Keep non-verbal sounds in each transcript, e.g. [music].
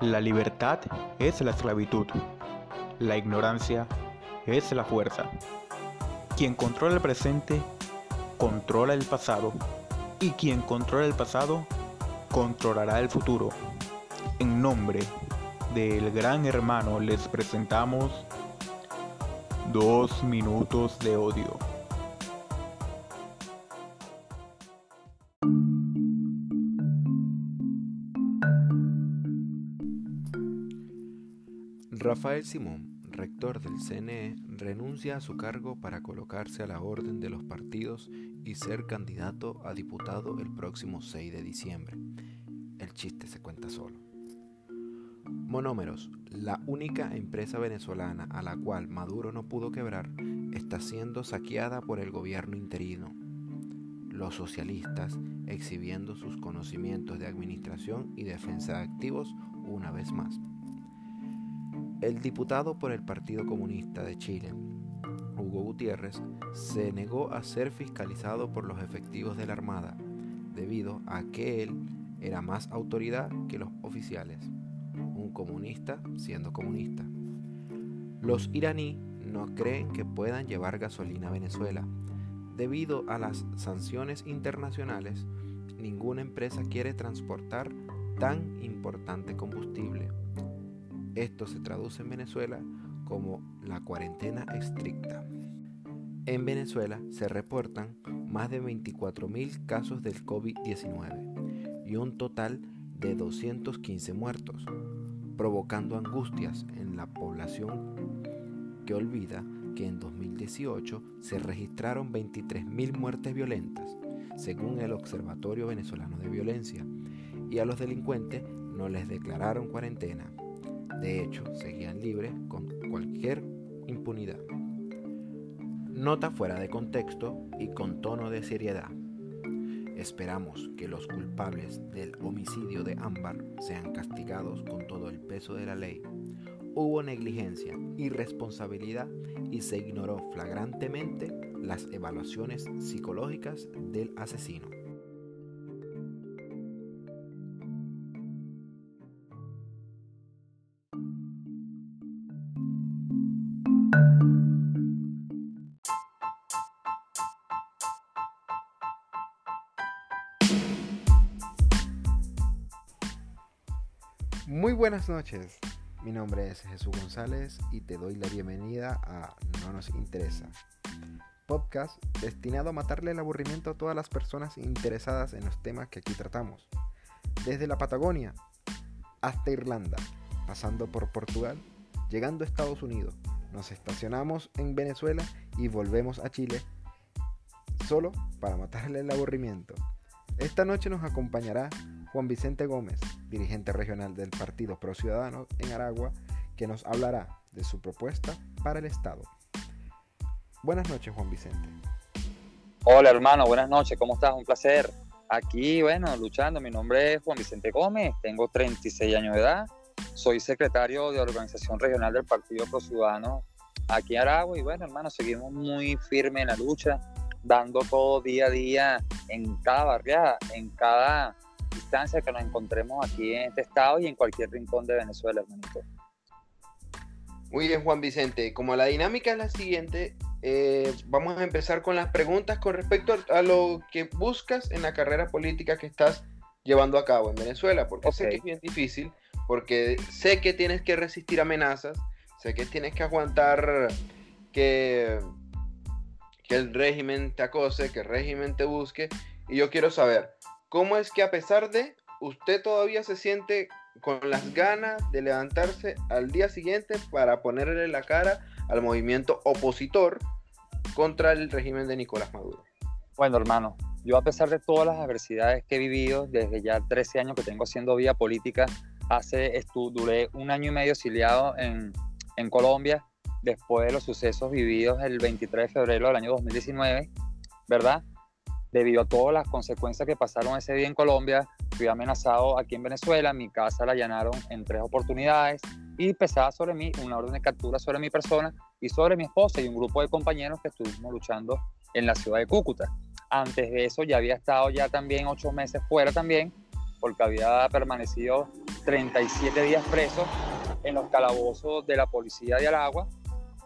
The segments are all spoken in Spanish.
La libertad es la esclavitud. La ignorancia es la fuerza. Quien controla el presente, controla el pasado. Y quien controla el pasado, controlará el futuro. En nombre del gran hermano les presentamos dos minutos de odio. Rafael Simón rector del CNE, renuncia a su cargo para colocarse a la orden de los partidos y ser candidato a diputado el próximo 6 de diciembre. El chiste se cuenta solo. Monómeros, la única empresa venezolana a la cual Maduro no pudo quebrar, está siendo saqueada por el gobierno interino. Los socialistas exhibiendo sus conocimientos de administración y defensa de activos una vez más. El diputado por el Partido Comunista de Chile, Hugo Gutiérrez, se negó a ser fiscalizado por los efectivos de la Armada, debido a que él era más autoridad que los oficiales, un comunista siendo comunista. Los iraní no creen que puedan llevar gasolina a Venezuela. Debido a las sanciones internacionales, ninguna empresa quiere transportar tan importante combustible. Esto se traduce en Venezuela como la cuarentena estricta. En Venezuela se reportan más de 24.000 casos del COVID-19 y un total de 215 muertos, provocando angustias en la población que olvida que en 2018 se registraron 23.000 muertes violentas, según el Observatorio Venezolano de Violencia, y a los delincuentes no les declararon cuarentena. De hecho, seguían libres con cualquier impunidad. Nota fuera de contexto y con tono de seriedad. Esperamos que los culpables del homicidio de Ámbar sean castigados con todo el peso de la ley. Hubo negligencia, irresponsabilidad y se ignoró flagrantemente las evaluaciones psicológicas del asesino. Muy buenas noches, mi nombre es Jesús González y te doy la bienvenida a No nos interesa, podcast destinado a matarle el aburrimiento a todas las personas interesadas en los temas que aquí tratamos, desde la Patagonia hasta Irlanda, pasando por Portugal, llegando a Estados Unidos, nos estacionamos en Venezuela y volvemos a Chile solo para matarle el aburrimiento. Esta noche nos acompañará Juan Vicente Gómez, dirigente regional del Partido Pro Ciudadano en Aragua, que nos hablará de su propuesta para el Estado. Buenas noches, Juan Vicente. Hola, hermano, buenas noches, ¿cómo estás? Un placer. Aquí, bueno, luchando. Mi nombre es Juan Vicente Gómez, tengo 36 años de edad, soy secretario de organización regional del Partido Pro Ciudadano aquí en Aragua y bueno, hermano, seguimos muy firmes en la lucha, dando todo día a día en cada barriada, en cada distancia que nos encontremos aquí en este estado y en cualquier rincón de Venezuela, hermanito. Muy bien, Juan Vicente. Como la dinámica es la siguiente, eh, vamos a empezar con las preguntas con respecto a lo que buscas en la carrera política que estás llevando a cabo en Venezuela, porque sé que es bien difícil, porque sé que tienes que resistir amenazas, sé que tienes que aguantar que, que el régimen te acose, que el régimen te busque, y yo quiero saber, ¿Cómo es que a pesar de, usted todavía se siente con las ganas de levantarse al día siguiente para ponerle la cara al movimiento opositor contra el régimen de Nicolás Maduro? Bueno, hermano, yo a pesar de todas las adversidades que he vivido desde ya 13 años que tengo haciendo vida política, hace, duré un año y medio exiliado en, en Colombia después de los sucesos vividos el 23 de febrero del año 2019, ¿verdad? Debido a todas las consecuencias que pasaron ese día en Colombia, fui amenazado aquí en Venezuela, mi casa la allanaron en tres oportunidades y pesaba sobre mí una orden de captura sobre mi persona y sobre mi esposa y un grupo de compañeros que estuvimos luchando en la ciudad de Cúcuta. Antes de eso ya había estado ya también ocho meses fuera también, porque había permanecido 37 días preso en los calabozos de la policía de Aragua,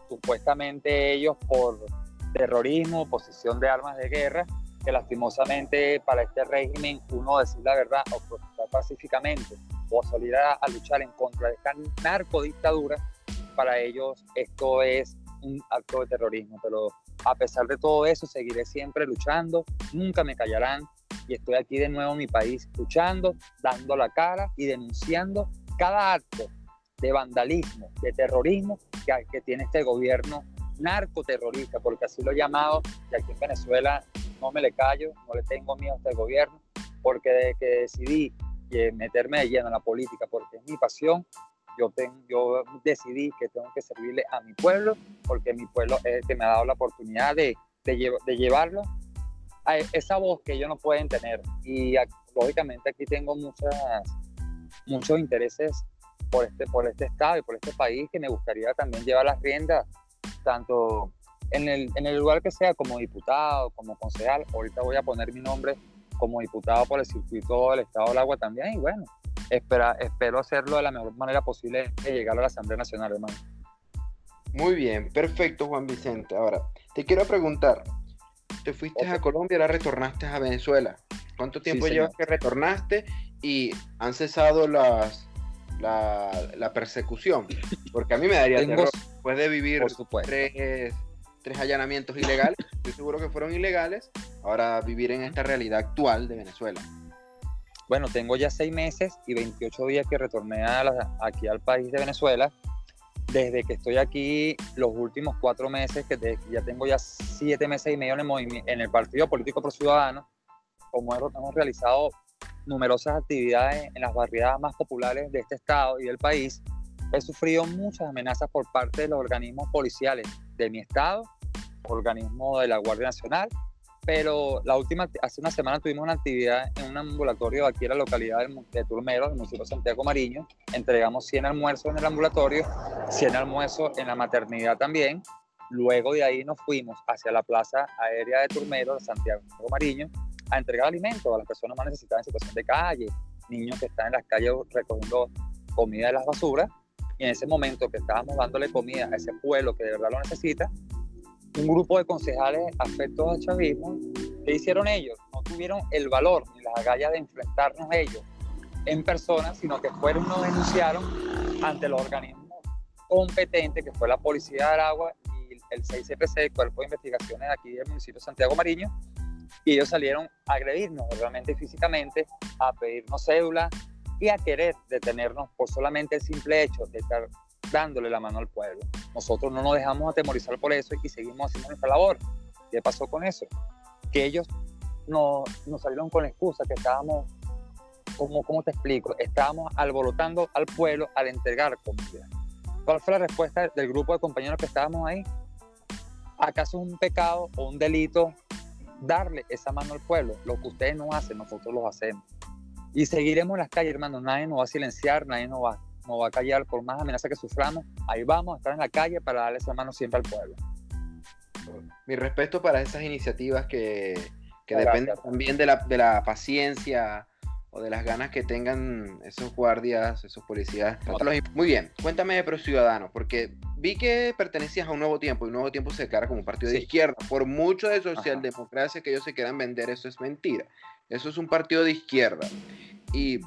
supuestamente ellos por terrorismo, posesión de armas de guerra, que lastimosamente para este régimen uno decir la verdad o protestar pacíficamente o salir a, luchar en contra de esta narcodictadura, para ellos esto es un acto de terrorismo. Pero a pesar de todo eso, seguiré siempre luchando, nunca me callarán y estoy aquí de nuevo en mi país luchando, dando la cara y denunciando cada acto de vandalismo, de terrorismo que, tiene este gobierno narcoterrorista, porque así lo he llamado, y aquí en Venezuela no me le callo, no le tengo miedo a este gobierno, porque desde que decidí eh, meterme de lleno en la política, porque es mi pasión, yo, yo decidí que tengo que servirle a mi pueblo, porque mi pueblo es el que me ha dado la oportunidad de, llevarlo a esa voz que ellos no pueden tener. Y lógicamente aquí tengo muchas, muchos intereses por este, por este estado y por este país que me gustaría también llevar las riendas, tanto en el, en el lugar que sea, como diputado, como concejal. Ahorita voy a poner mi nombre como diputado por el circuito del Estado del Agua también. Y bueno, espera, espero hacerlo de la mejor manera posible de llegar a la Asamblea Nacional, hermano. Muy bien, perfecto, Juan Vicente. Ahora, te quiero preguntar, te fuiste a Colombia, ahora retornaste a Venezuela. ¿Cuánto tiempo llevas que retornaste y han cesado las, la, persecución? Porque a mí me daría Tengo, terror después de vivir tres, tres allanamientos ilegales, estoy seguro que fueron ilegales, ahora vivir en esta realidad actual de Venezuela. Bueno, tengo ya seis meses y 28 días que retorné a aquí al país de Venezuela. Desde que estoy aquí, los últimos cuatro meses, que ya tengo ya siete meses y medio en el, en el Partido Político Pro Ciudadano, como hemos realizado numerosas actividades en las barriadas más populares de este estado y del país, he sufrido muchas amenazas por parte de los organismos policiales de mi estado, organismo de la Guardia Nacional, pero la última, hace una semana tuvimos una actividad en un ambulatorio aquí en la localidad de Turmero, del municipio de Santiago Mariño, entregamos 100 almuerzos en el ambulatorio, 100 almuerzos en la maternidad también, luego de ahí nos fuimos hacia la plaza aérea de Turmero, de Santiago Mariño, a entregar alimentos a las personas más necesitadas en situación de calle, niños que están en las calles recogiendo comida de las basuras, y en ese momento que estábamos dándole comida a ese pueblo que de verdad lo necesita, un grupo de concejales afectos al chavismo, ¿qué hicieron ellos? No tuvieron el valor ni las agallas de enfrentarnos ellos en persona, sino que fueron, nos denunciaron ante los organismos competentes, que fue la Policía de Aragua y el 6CPC, el Cuerpo de Investigaciones aquí del municipio de Santiago Mariño, y ellos salieron a agredirnos realmente físicamente, a pedirnos cédula y a querer detenernos por solamente el simple hecho de estar dándole la mano al pueblo. Nosotros no nos dejamos atemorizar por eso y seguimos haciendo nuestra labor. ¿Qué pasó con eso? Que ellos nos, nos salieron con la excusa que estábamos, ¿cómo, ¿cómo te explico? Estábamos alborotando al pueblo al entregar comida. ¿Cuál fue la respuesta del grupo de compañeros que estábamos ahí? ¿Acaso es un pecado o un delito darle esa mano al pueblo? Lo que ustedes no hacen, nosotros lo hacemos. Y seguiremos en las calles, hermano. Nadie nos va a silenciar, nadie nos va, nos va a callar por más amenaza que suframos. Ahí vamos a estar en la calle para darle esa mano siempre al pueblo. Mi respeto para esas iniciativas que, que dependen también de la, de la paciencia o de las ganas que tengan esos guardias, esos policías. Muy bien, cuéntame de Pro Ciudadano, porque vi que pertenecías a un nuevo tiempo y un nuevo tiempo se declara como un partido de izquierda. Por mucho de socialdemocracia que ellos se quieran vender, eso es mentira. Eso es un partido de izquierda. Y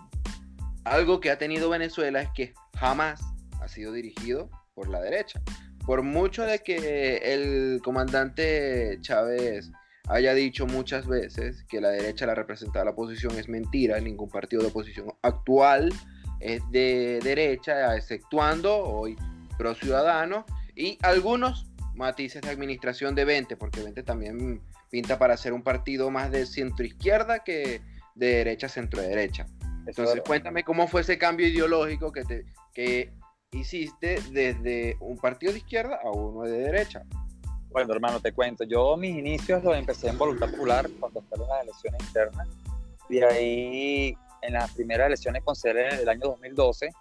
algo que ha tenido Venezuela es que jamás ha sido dirigido por la derecha. Por mucho de que el comandante Chávez haya dicho muchas veces que la derecha la representaba la oposición, es mentira. Ningún partido de oposición actual es de derecha, exceptuando hoy Pro Ciudadano y algunos matices de administración de 20, porque 20 también pinta para ser un partido más de centro izquierda que de derecha centro derecha. Entonces, cuéntame cómo fue ese cambio ideológico que, te, que hiciste desde un partido de izquierda a uno de derecha. Bueno, hermano, te cuento. Yo mis inicios los empecé en Voluntad Popular cuando fueron las elecciones internas. De ahí, en las primeras elecciones con sede del año 2012,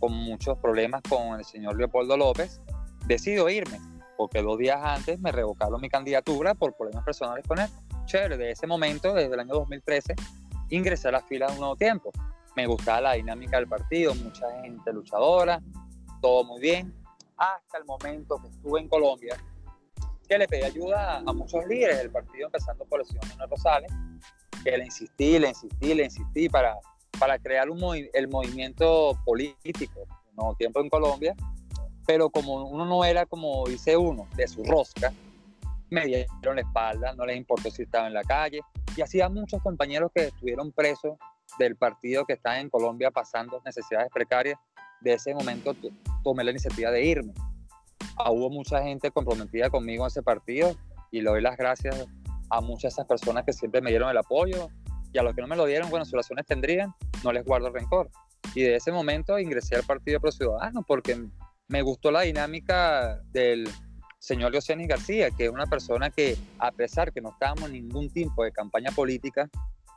con muchos problemas con el señor Leopoldo López, decido irme, porque dos días antes me revocaron mi candidatura por problemas personales con él. Chévere, de ese momento, desde el año 2013, ingresé a la fila de un nuevo tiempo. Me gustaba la dinámica del partido, mucha gente luchadora, todo muy bien, hasta el momento que estuve en Colombia, que le pedí ayuda a, muchos líderes del partido, empezando por el señor Manuel Rosales, que le insistí, le insistí, le insistí para, para crear un el movimiento político, un nuevo tiempo en Colombia, pero como uno no era, como dice uno, de su rosca, me dieron la espalda, no les importó si estaba en la calle, y así a muchos compañeros que estuvieron presos del partido que está en Colombia pasando necesidades precarias, de ese momento tomé la iniciativa de irme. Ah, hubo mucha gente comprometida conmigo en ese partido y le doy las gracias a muchas de esas personas que siempre me dieron el apoyo y a los que no me lo dieron, bueno, sus razones tendrían, no les guardo rencor. Y de ese momento ingresé al Partido Pro Ciudadano porque me gustó la dinámica del señor Leocenis García, que es una persona que, a pesar que no estábamos en ningún tipo de campaña política,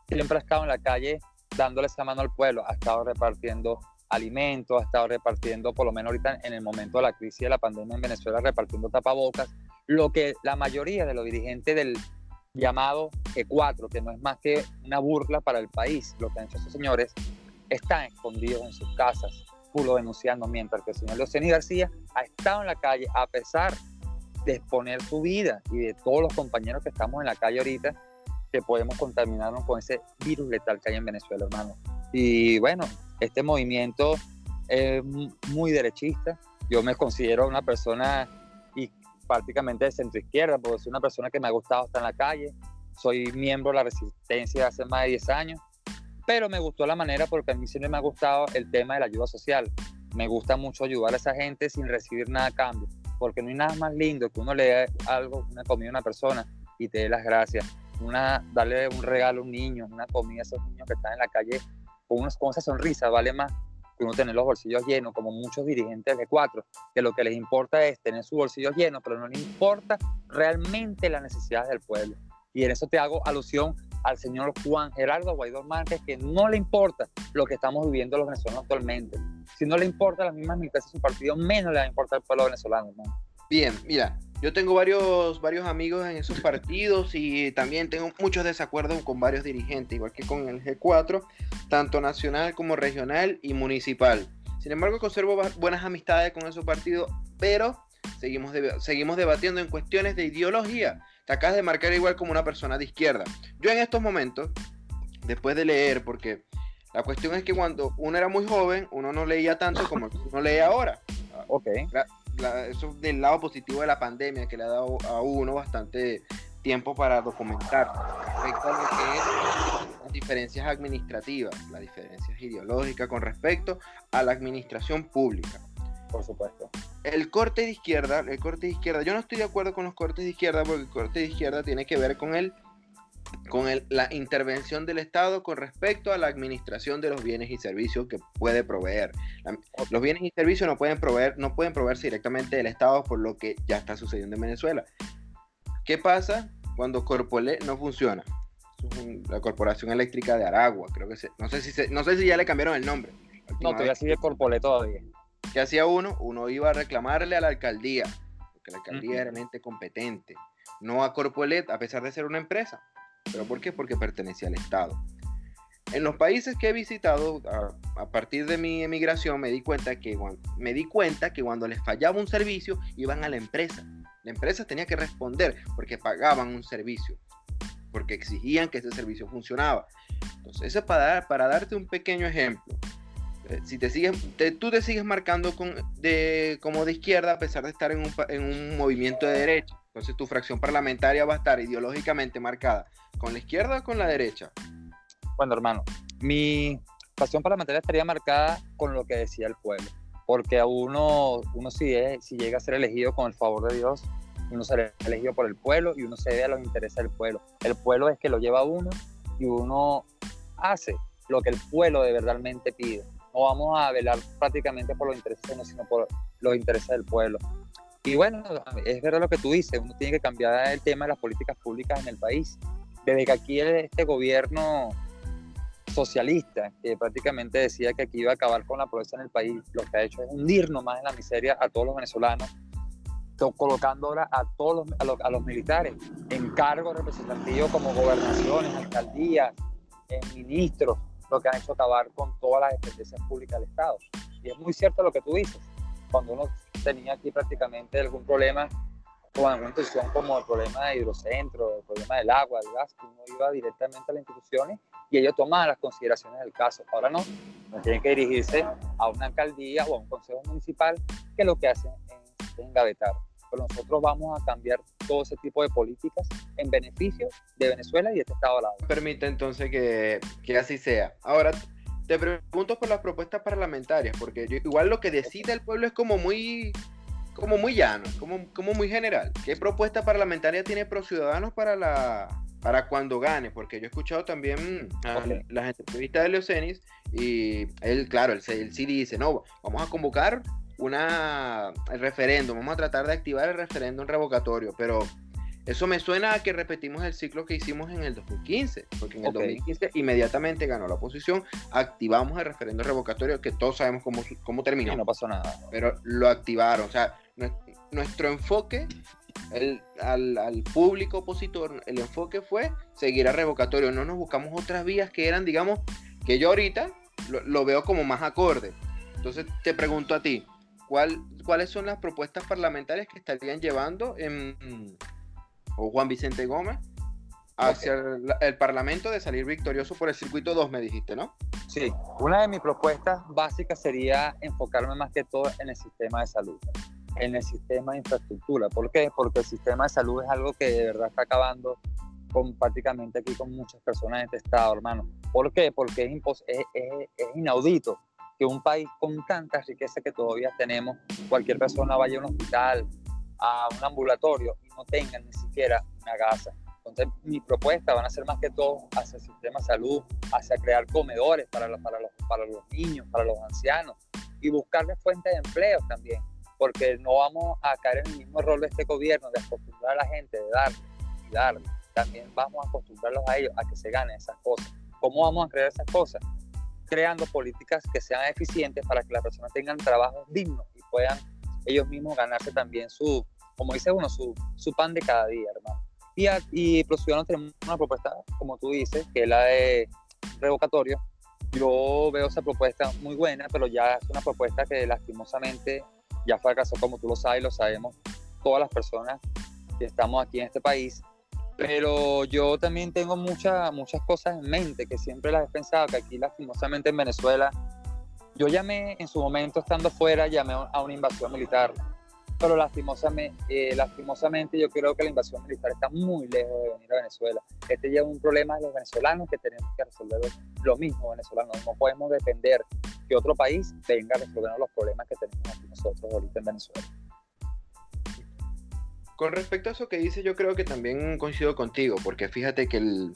siempre ha estado en la calle dándole esa mano al pueblo, ha estado repartiendo alimentos, ha estado repartiendo, por lo menos ahorita en el momento de la crisis de la pandemia en Venezuela, repartiendo tapabocas, lo que la mayoría de los dirigentes del llamado G4, que no es más que una burla para el país, lo que han hecho esos señores, están escondidos en sus casas, pulo denunciando, mientras que el señor Leoceni García ha estado en la calle a pesar de exponer su vida y de todos los compañeros que estamos en la calle ahorita, que podemos contaminarnos con ese virus letal que hay en Venezuela, hermano. Y bueno, este movimiento es muy derechista. Yo me considero una persona y prácticamente de centro izquierda, porque soy una persona que me ha gustado estar en la calle. Soy miembro de la resistencia hace más de 10 años, pero me gustó la manera porque a mí siempre me ha gustado el tema de la ayuda social. Me gusta mucho ayudar a esa gente sin recibir nada a cambio, porque no hay nada más lindo que uno le dé algo, una comida a una persona y te dé las gracias. Una, darle un regalo a un niño, una comida a esos niños que están en la calle con, unos, con esa sonrisa vale más que uno tener los bolsillos llenos, como muchos dirigentes de cuatro, que lo que les importa es tener sus bolsillos llenos, pero no les importa realmente las necesidades del pueblo. Y en eso te hago alusión al señor Juan Gerardo Guaidó Márquez, que no le importa lo que estamos viviendo los venezolanos actualmente. Si no le importa las mismas militares de su partido, menos le va a importar al pueblo venezolano, Bien, mira, yo tengo varios, varios amigos en esos partidos y también tengo muchos desacuerdos con varios dirigentes, igual que con el G4, tanto nacional como regional y municipal. Sin embargo, conservo buenas amistades con esos partidos, pero seguimos, seguimos debatiendo en cuestiones de ideología. Te acabas de marcar igual como una persona de izquierda. Yo en estos momentos, después de leer, porque la cuestión es que cuando uno era muy joven, uno no leía tanto como uno lee ahora. Ok eso del lado positivo de la pandemia que le ha dado a uno bastante tiempo para documentar respecto a lo que es las diferencias administrativas, las diferencias ideológicas con respecto a la administración pública. Por supuesto. El corte de izquierda, el corte de izquierda, yo no estoy de acuerdo con los cortes de izquierda porque el corte de izquierda tiene que ver con el con la intervención del Estado con respecto a la administración de los bienes y servicios que puede proveer. los bienes y servicios no pueden proveer, no pueden proveerse directamente del Estado por lo que ya está sucediendo en Venezuela. ¿Qué pasa cuando Corpole no funciona? la Corporación Eléctrica de Aragua, creo que no sé si no sé si ya le cambiaron el nombre. No, todavía sigue Corpole todavía. ¿Qué hacía uno? Uno iba a reclamarle a la alcaldía, porque la alcaldía era mente competente, no a Corpolet, a pesar de ser una empresa. ¿Pero por qué? Porque pertenecía al Estado. En los países que he visitado, a, partir de mi emigración, me di, cuenta que, me di cuenta que cuando les fallaba un servicio, iban a la empresa. La empresa tenía que responder porque pagaban un servicio, porque exigían que ese servicio funcionaba. Entonces, eso es para, para darte un pequeño ejemplo. Eh, si te sigues, tú te sigues marcando de, como de izquierda a pesar de estar en un, en un movimiento de derecha. Entonces tu fracción parlamentaria va a estar ideológicamente marcada con la izquierda o con la derecha. Bueno, hermano, mi fracción parlamentaria estaría marcada con lo que decía el pueblo. Porque a uno, uno si, si llega a ser elegido con el favor de Dios, uno será elegido por el pueblo y uno se debe a los intereses del pueblo. El pueblo es que lo lleva uno y uno hace lo que el pueblo de verdadmente pide. Vamos a velar prácticamente por los intereses, sino por los intereses del pueblo. Y bueno, es verdad lo que tú dices, uno tiene que cambiar el tema de las políticas públicas en el país. Desde que aquí este gobierno socialista, que prácticamente decía que aquí iba a acabar con la pobreza en el país, lo que ha hecho es hundirnos más en la miseria a todos los venezolanos, colocando ahora a todos los, a los, militares en cargos representativos como gobernaciones, alcaldías, ministros, lo que han hecho acabar con todas las dependencias públicas del Estado. Y es muy cierto lo que tú dices. Cuando uno tenía aquí prácticamente algún problema con alguna institución como el problema de hidrocentro, el problema del agua, del gas, uno iba directamente a las instituciones y ellos tomaban las consideraciones del caso. Ahora no, no tienen que dirigirse a una alcaldía o a un consejo municipal que lo que hacen es engavetar pero nosotros vamos a cambiar todo ese tipo de políticas en beneficio de Venezuela y de este Estado de la Permite entonces que, que así sea. Ahora, te pregunto por las propuestas parlamentarias, porque igual lo que decide el pueblo es como muy como muy llano, como, como muy general. ¿Qué propuesta parlamentaria tiene Pro Ciudadanos para la para cuando gane? Porque yo he escuchado también las entrevistas de Leocenis y él, claro, él, él, sí dice, no, vamos a convocar una, el referéndum, vamos a tratar de activar el referéndum revocatorio, pero eso me suena a que repetimos el ciclo que hicimos en el 2015, porque en el 2015 inmediatamente ganó la oposición, activamos el referéndum revocatorio, que todos sabemos cómo, cómo terminó. no pasó nada. Pero lo activaron, o sea, nuestro enfoque el, al, al, público opositor, el enfoque fue seguir a revocatorio, no nos buscamos otras vías que eran, digamos, que yo ahorita lo, lo veo como más acorde. Entonces te pregunto a ti, ¿cuáles son las propuestas parlamentarias que estarían llevando en, o Juan Vicente Gómez hacia el, Parlamento de salir victorioso por el circuito 2, me dijiste, ¿no? Sí, una de mis propuestas básicas sería enfocarme más que todo en el sistema de salud, en el sistema de infraestructura. ¿Por qué? Porque el sistema de salud es algo que de verdad está acabando con prácticamente aquí con muchas personas en este estado, hermano. ¿Por qué? Porque es, es, es inaudito que un país con tanta riqueza que todavía tenemos, cualquier persona vaya a un hospital, a un ambulatorio y no tenga ni siquiera una casa. Entonces, mi propuesta van a ser más que todo hacia el sistema de salud, hacia crear comedores para los niños, para los ancianos y buscarle fuentes de empleo también, porque no vamos a caer en el mismo rol de este gobierno de acostumbrar a la gente, de darle y darle. También vamos a acostumbrarlos a ellos a que se ganen esas cosas. ¿Cómo vamos a crear esas cosas? Creando políticas que sean eficientes para que las personas tengan trabajo digno y puedan ellos mismos ganarse también su, como dice uno, su, su pan de cada día, hermano. Y, y los ciudadanos tenemos una propuesta, como tú dices, que es la de revocatorio. Yo veo esa propuesta muy buena, pero ya es una propuesta que lastimosamente ya fracasó, como tú lo sabes, lo sabemos todas las personas que estamos aquí en este país pero yo también tengo muchas muchas cosas en mente que siempre las he pensado, que aquí lastimosamente en Venezuela, yo llamé en su momento estando fuera, llamé a una invasión militar, pero lastimosamente, eh, lastimosamente yo creo que la invasión militar está muy lejos de venir a Venezuela. Este ya es un problema de los venezolanos que tenemos que resolver lo mismo venezolanos. No podemos depender que otro país venga a resolver los problemas que tenemos aquí nosotros ahorita en Venezuela. Con respecto a eso que dice, yo creo que también coincido contigo, porque fíjate que el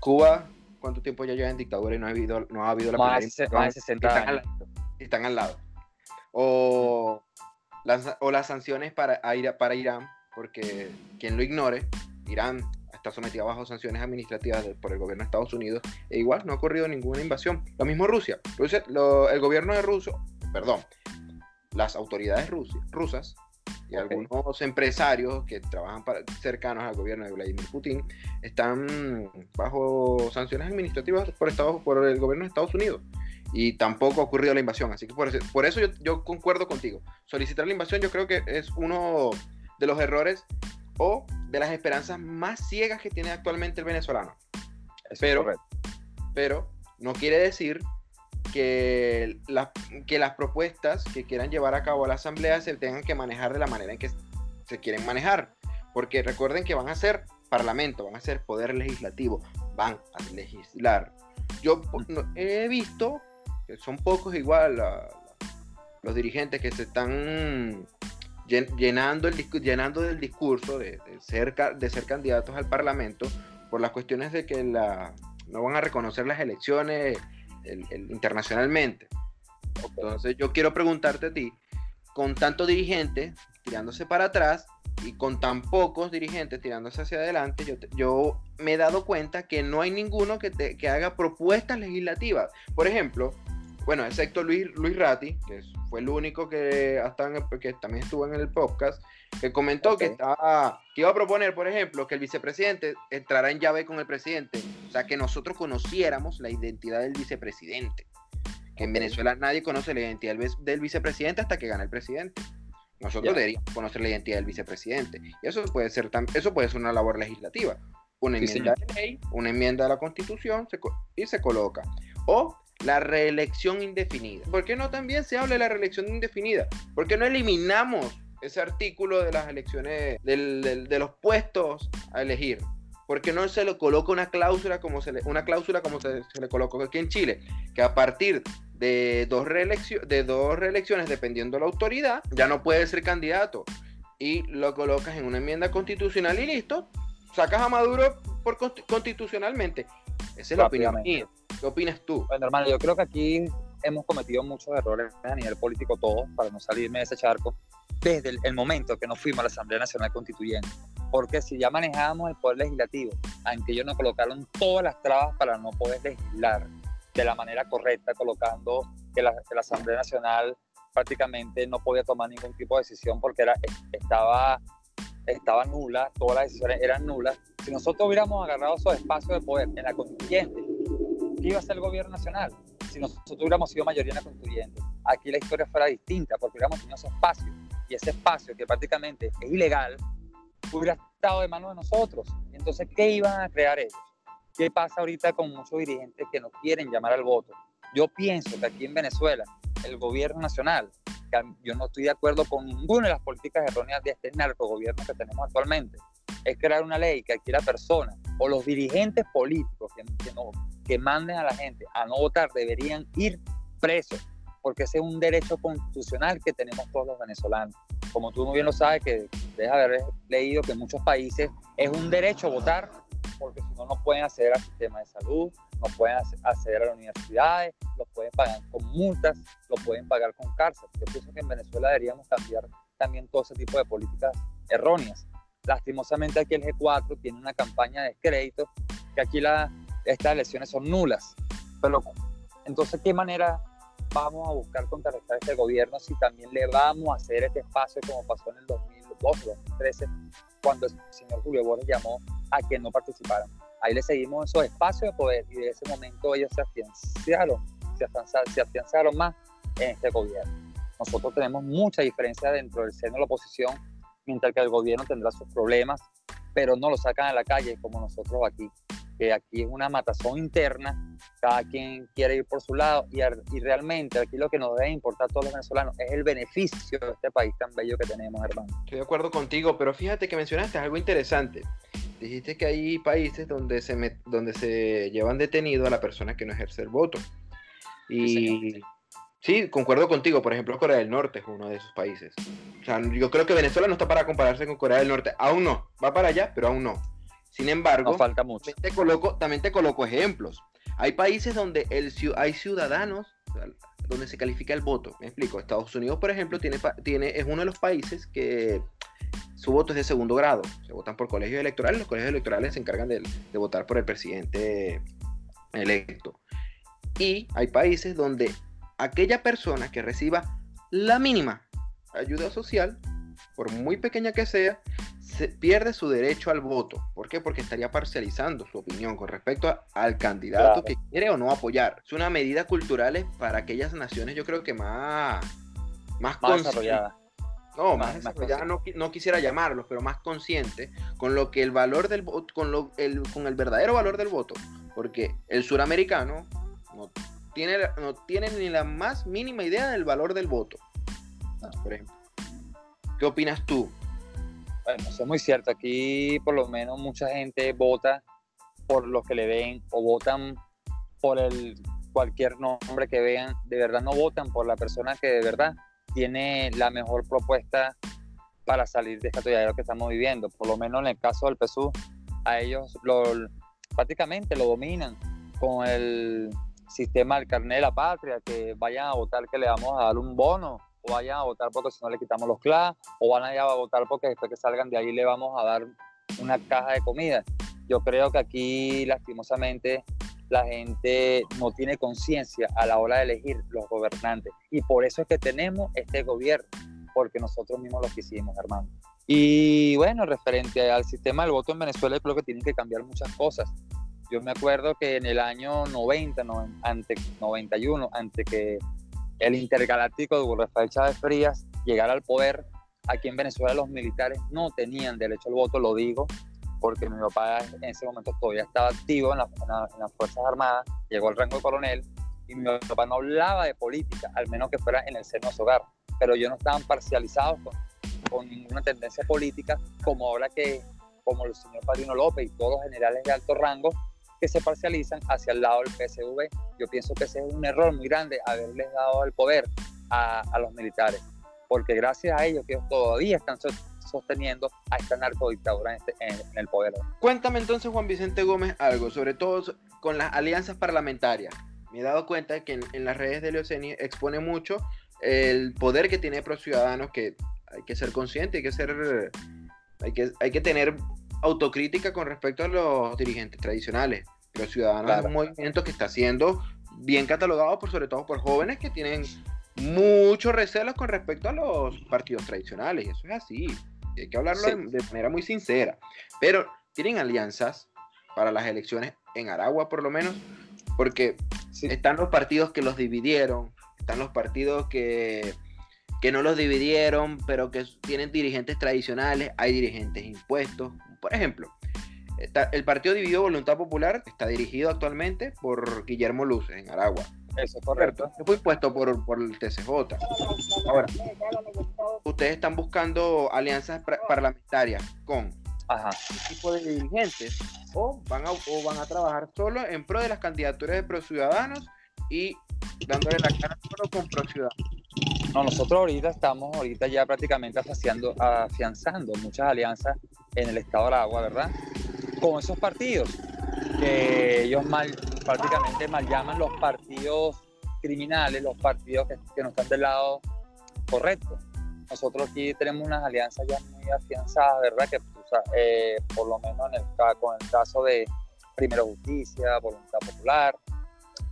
Cuba, ¿cuánto tiempo ya lleva en dictadura y no ha habido, no ha habido la más, primera más de 60 están Al, están al lado. O las, o las sanciones para, para Irán, porque quien lo ignore, Irán está sometido bajo sanciones administrativas por el gobierno de Estados Unidos, e igual no ha ocurrido ninguna invasión. Lo mismo Rusia. Rusia el gobierno de Rusia, perdón, las autoridades rusas y algunos empresarios que trabajan para, cercanos al gobierno de Vladimir Putin están bajo sanciones administrativas por, Estados, por el gobierno de Estados Unidos. Y tampoco ha ocurrido la invasión. Así que por eso, por eso yo, yo concuerdo contigo. Solicitar la invasión yo creo que es uno de los errores o de las esperanzas más ciegas que tiene actualmente el venezolano. pero, pero no quiere decir que, que las propuestas que quieran llevar a cabo la asamblea se tengan que manejar de la manera en que se quieren manejar. Porque recuerden que van a ser parlamento, van a ser poder legislativo, van a legislar. Yo he visto que son pocos igual los dirigentes que se están llenando, el, llenando del discurso de, ser, de ser candidatos al parlamento por las cuestiones de que la no van a reconocer las elecciones internacionalmente. Entonces yo quiero preguntarte a ti, con tanto dirigente tirándose para atrás y con tan pocos dirigentes tirándose hacia adelante, yo, yo me he dado cuenta que no hay ninguno que, que haga propuestas legislativas. Por ejemplo, bueno, excepto Luis, Luis Ratti, que fue el único que, hasta que también estuvo en el podcast, que comentó que, estaba, que iba a proponer, por ejemplo, que el vicepresidente entrara en llave con el presidente, o sea, que nosotros conociéramos la identidad del vicepresidente. Que en Venezuela nadie conoce la identidad del vicepresidente hasta que gana el presidente. Nosotros deberíamos conocer la identidad del vicepresidente. Y eso puede ser, eso puede ser una labor legislativa. Una enmienda de ley, una enmienda de la constitución y se coloca. O la reelección indefinida. ¿Por qué no también se habla de la reelección indefinida? ¿Por qué no eliminamos ese artículo de las elecciones, de los puestos a elegir? ¿Por qué no se le coloca una cláusula como se le, una cláusula como se, le colocó aquí en Chile? Que a partir de dos, de dos reelecciones, dependiendo de la autoridad, ya no puede ser candidato. Y lo colocas en una enmienda constitucional y listo. Sacas a Maduro por constitucionalmente. Esa es la opinión mía. ¿Qué opinas tú? Bueno, hermano, yo creo que aquí hemos cometido muchos errores a nivel político todos, para no salirme de ese charco, desde el, momento que nos fuimos a la Asamblea Nacional Constituyente. Porque si ya manejábamos el poder legislativo, aunque ellos nos colocaron todas las trabas para no poder legislar de la manera correcta, colocando que la, Asamblea Nacional prácticamente no podía tomar ningún tipo de decisión porque era, estaba, estaba nula, todas las decisiones eran nulas. Si nosotros hubiéramos agarrado esos espacios de poder en la constituyente, ¿qué iba a ser el gobierno nacional? Si nosotros hubiéramos sido mayoría en la constituyente, aquí la historia fuera distinta porque hubiéramos tenido ese espacio y ese espacio que prácticamente es ilegal hubiera estado de manos de nosotros. Entonces, ¿qué iban a crear ellos? ¿Qué pasa ahorita con muchos dirigentes que no quieren llamar al voto? Yo pienso que aquí en Venezuela, el gobierno nacional, yo no estoy de acuerdo con ninguna de las políticas erróneas de este narcogobierno que tenemos actualmente, es crear una ley que aquí la persona o los dirigentes políticos que, no, manden a la gente a no votar deberían ir presos, porque ese es un derecho constitucional que tenemos todos los venezolanos. Como tú muy bien lo sabes, que debes haber leído que en muchos países es un derecho votar, porque si no, no pueden acceder al sistema de salud, no pueden acceder a las universidades, lo pueden pagar con multas, lo pueden pagar con cárcel. Yo pienso que en Venezuela deberíamos cambiar también todo ese tipo de políticas erróneas. Lastimosamente aquí el G4 tiene una campaña de crédito que aquí la, estas elecciones son nulas. Pero entonces, ¿qué manera vamos a buscar contrarrestar este gobierno si también le vamos a hacer este espacio como pasó en el 2012, 2013, cuando el señor Julio Borges llamó a que no participaran? Ahí le seguimos esos espacios de poder y de ese momento ellos se afianzaron, se afianzaron, se afianzaron más en este gobierno. Nosotros tenemos mucha diferencia dentro del seno de la oposición mientras que el gobierno tendrá sus problemas, pero no lo sacan a la calle como nosotros aquí, que aquí es una matazón interna, cada quien quiere ir por su lado y, y realmente aquí lo que nos debe importar a todos los venezolanos es el beneficio de este país tan bello que tenemos, hermano. Estoy de acuerdo contigo, pero fíjate que mencionaste algo interesante. Dijiste que hay países donde se, donde se llevan detenido a la persona que no ejerce el voto. Y Sí, concuerdo contigo. Por ejemplo, Corea del Norte es uno de esos países. O sea, yo creo que Venezuela no está para compararse con Corea del Norte. Aún no. Va para allá, pero aún no. Sin embargo, falta mucho. También te, coloco, también te coloco ejemplos. Hay países donde el, hay ciudadanos donde se califica el voto. Me explico. Estados Unidos, por ejemplo, tiene, tiene, es uno de los países que su voto es de segundo grado. Se votan por colegios electorales. Los colegios electorales se encargan de, de votar por el presidente electo. Y hay países donde aquella persona que reciba la mínima ayuda social, por muy pequeña que sea, se pierde su derecho al voto. ¿Por qué? Porque estaría parcializando su opinión con respecto al candidato que quiere o no apoyar. Es una medida cultural para aquellas naciones, yo creo que más, más, más desarrollada. No, más, desarrollada no, no, quisiera llamarlos, pero más consciente con lo que el valor del voto, con, lo, el, con el verdadero valor del voto. Porque el suramericano no tiene, no tiene ni la más mínima idea del valor del voto. por ejemplo. ¿Qué opinas tú? Bueno, eso es muy cierto. Aquí por lo menos mucha gente vota por lo que le ven o votan por el cualquier nombre que vean. De verdad no votan por la persona que de verdad tiene la mejor propuesta para salir de esta lo que estamos viviendo. Por lo menos en el caso del PSU, a ellos lo, prácticamente lo dominan con el sistema del carnet de la patria, que vayan a votar que le vamos a dar un bono, o vayan a votar porque si no le quitamos los CLA, o van a, a votar porque después que salgan de ahí le vamos a dar una caja de comida. Yo creo que aquí, lastimosamente, la gente no tiene conciencia a la hora de elegir los gobernantes. Y por eso es que tenemos este gobierno, porque nosotros mismos lo quisimos, hermano. Y bueno, referente al sistema del voto en Venezuela, creo que tienen que cambiar muchas cosas. Yo me acuerdo que en el año 90, ante 91, ante que el intergaláctico de Rafael Chávez Frías llegara al poder, aquí en Venezuela los militares no tenían derecho al voto, lo digo, porque mi papá en ese momento todavía estaba activo en, las Fuerzas Armadas, llegó al rango de coronel, y mi papá no hablaba de política, al menos que fuera en el seno de su hogar, pero ellos no estaban parcializados con, con ninguna tendencia política, como ahora que, como el señor Padrino López y todos los generales de alto rango, que se parcializan hacia el lado del PSV. Yo pienso que ese es un error muy grande haberles dado el poder a, los militares, porque gracias a ellos ellos todavía están sosteniendo a esta narcodictadura en, este, en, el poder. Cuéntame entonces, Juan Vicente Gómez, algo, sobre todo con las alianzas parlamentarias. Me he dado cuenta que en, las redes de Leoceni expone mucho el poder que tiene Pro Ciudadanos, que hay que ser consciente, hay que ser, hay que, hay que tener autocrítica con respecto a los dirigentes tradicionales. Los ciudadanos es un movimiento que está siendo bien catalogado por sobre todo por jóvenes que tienen muchos recelos con respecto a los partidos tradicionales. Eso es así hay que hablarlo de manera muy sincera. Pero tienen alianzas para las elecciones en Aragua, por lo menos, porque están los partidos que los dividieron, están los partidos que, que no los dividieron, pero que tienen dirigentes tradicionales, hay dirigentes impuestos. Por ejemplo, el Partido Dividido Voluntad Popular está dirigido actualmente por Guillermo Luces en Aragua. Eso es correcto. Fue impuesto por, por el TCJ. Ahora, ustedes están buscando alianzas parlamentarias con Ajá. tipo de dirigentes o van, a, o van a trabajar solo en pro de las candidaturas de pro ciudadanos y dándole la cara solo con pro ciudadanos. No, nosotros ahorita estamos ahorita ya prácticamente afianzando, muchas alianzas en el estado de Aragua, ¿verdad? Con esos partidos que ellos mal, prácticamente mal llaman los partidos criminales, los partidos que, que no están del lado correcto. Nosotros aquí tenemos unas alianzas ya muy afianzadas, ¿verdad? Que eh, por lo menos en el, con el caso de Primero Justicia, Voluntad Popular,